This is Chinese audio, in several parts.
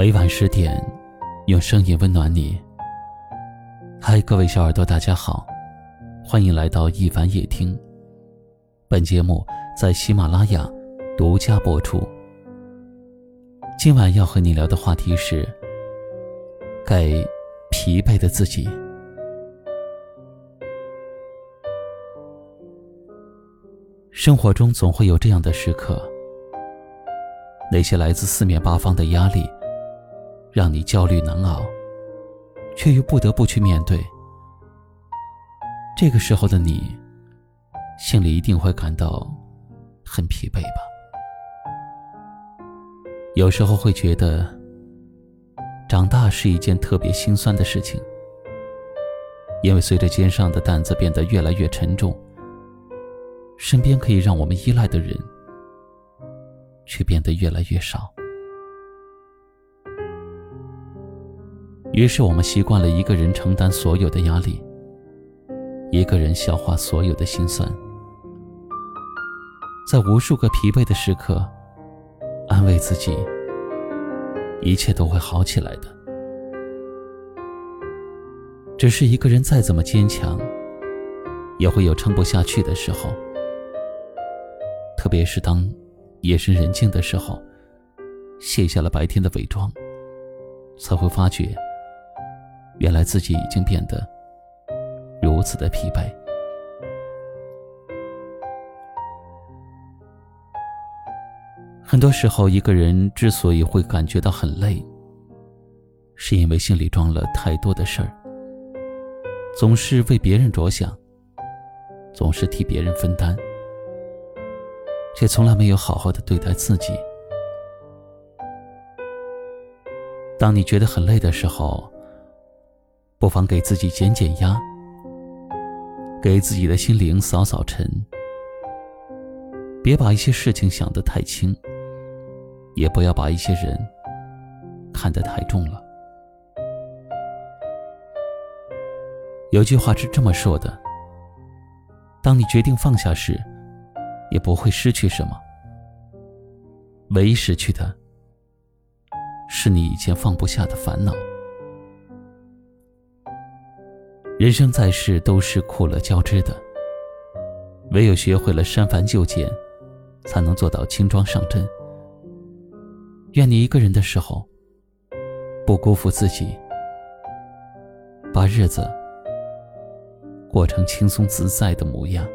每晚十点，用声音温暖你。嗨，各位小耳朵，大家好，欢迎来到一凡夜听。本节目在喜马拉雅独家播出。今晚要和你聊的话题是：给疲惫的自己。生活中总会有这样的时刻，那些来自四面八方的压力，让你焦虑难熬，却又不得不去面对。这个时候的你，心里一定会感到很疲惫吧？有时候会觉得，长大是一件特别心酸的事情，因为随着肩上的担子变得越来越沉重。身边可以让我们依赖的人，却变得越来越少。于是，我们习惯了一个人承担所有的压力，一个人消化所有的心酸，在无数个疲惫的时刻，安慰自己，一切都会好起来的。只是一个人再怎么坚强，也会有撑不下去的时候。特别是当夜深人静的时候，卸下了白天的伪装，才会发觉，原来自己已经变得如此的疲惫。很多时候，一个人之所以会感觉到很累，是因为心里装了太多的事儿，总是为别人着想，总是替别人分担。却从来没有好好的对待自己。当你觉得很累的时候，不妨给自己减减压，给自己的心灵扫扫尘。别把一些事情想得太轻，也不要把一些人看得太重了。有句话是这么说的：当你决定放下时。也不会失去什么，唯一失去的，是你以前放不下的烦恼。人生在世都是苦乐交织的，唯有学会了删繁就简，才能做到轻装上阵。愿你一个人的时候，不辜负自己，把日子过成轻松自在的模样。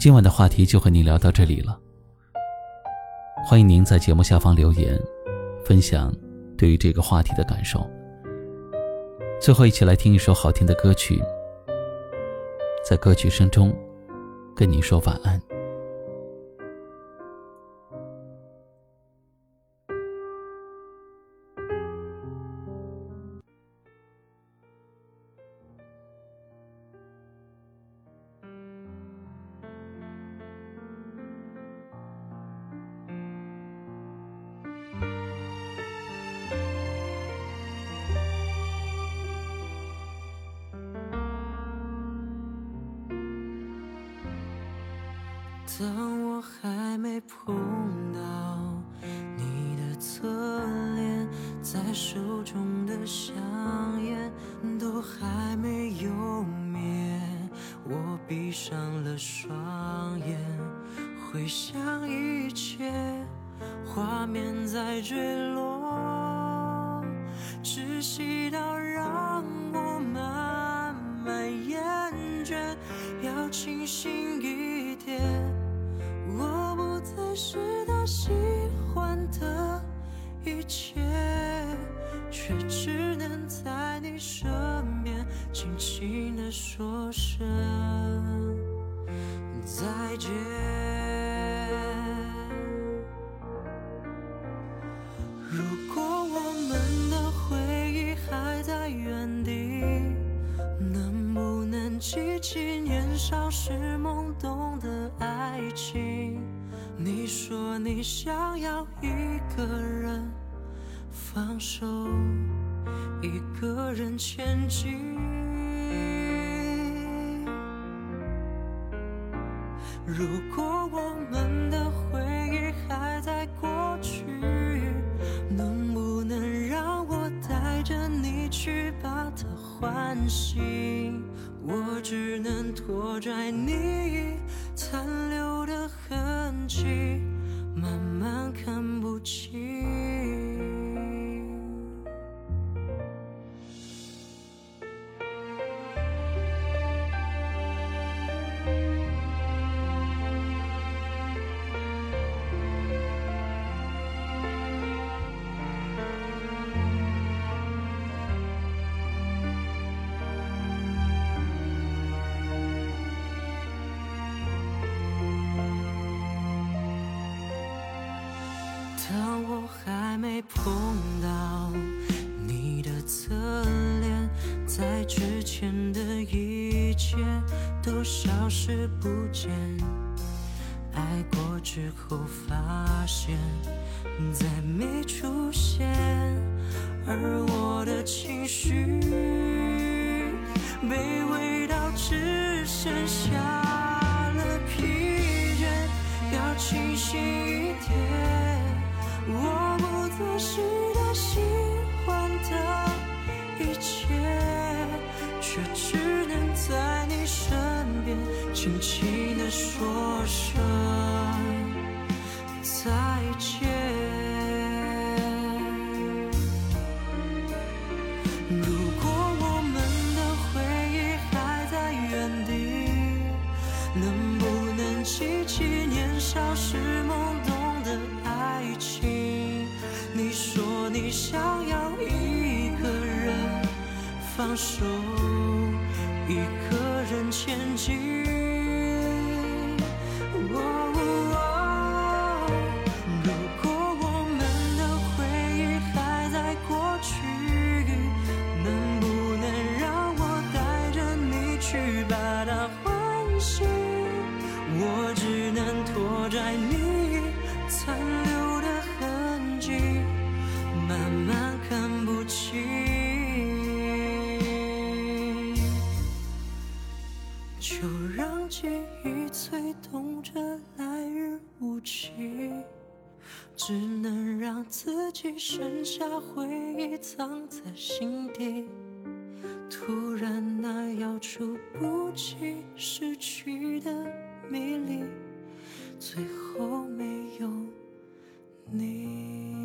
今晚的话题就和您聊到这里了。欢迎您在节目下方留言，分享对于这个话题的感受。最后，一起来听一首好听的歌曲，在歌曲声中跟你说晚安。当我还没碰到你的侧脸，在手中的香烟都还没有灭，我闭上了双眼，回想一切画面在坠落，窒息到让我慢慢厌倦，要清醒是他喜欢的一切，却只能在你身边轻轻地说声再见。记起年少时懵懂的爱情，你说你想要一个人放手，一个人前进。如果我们的回忆还在过去，能不能让我带着你去把它唤醒？只能拖拽你残留的痕迹，慢慢看不清。当我还没碰到你的侧脸，在之前的一切都消失不见。爱过之后发现再没出现，而我的情绪卑轻轻地说声再见。如果我们的回忆还在原地，能不能记起年少时懵懂的爱情？你说你想要一个人放手，一个人前进。我如果我们的回忆还在过去，能不能让我带着你去把它唤醒？我只能拖拽你。就让记忆催动着来日无期，只能让自己剩下回忆藏在心底。突然那要猝不及失去的迷离，最后没有你。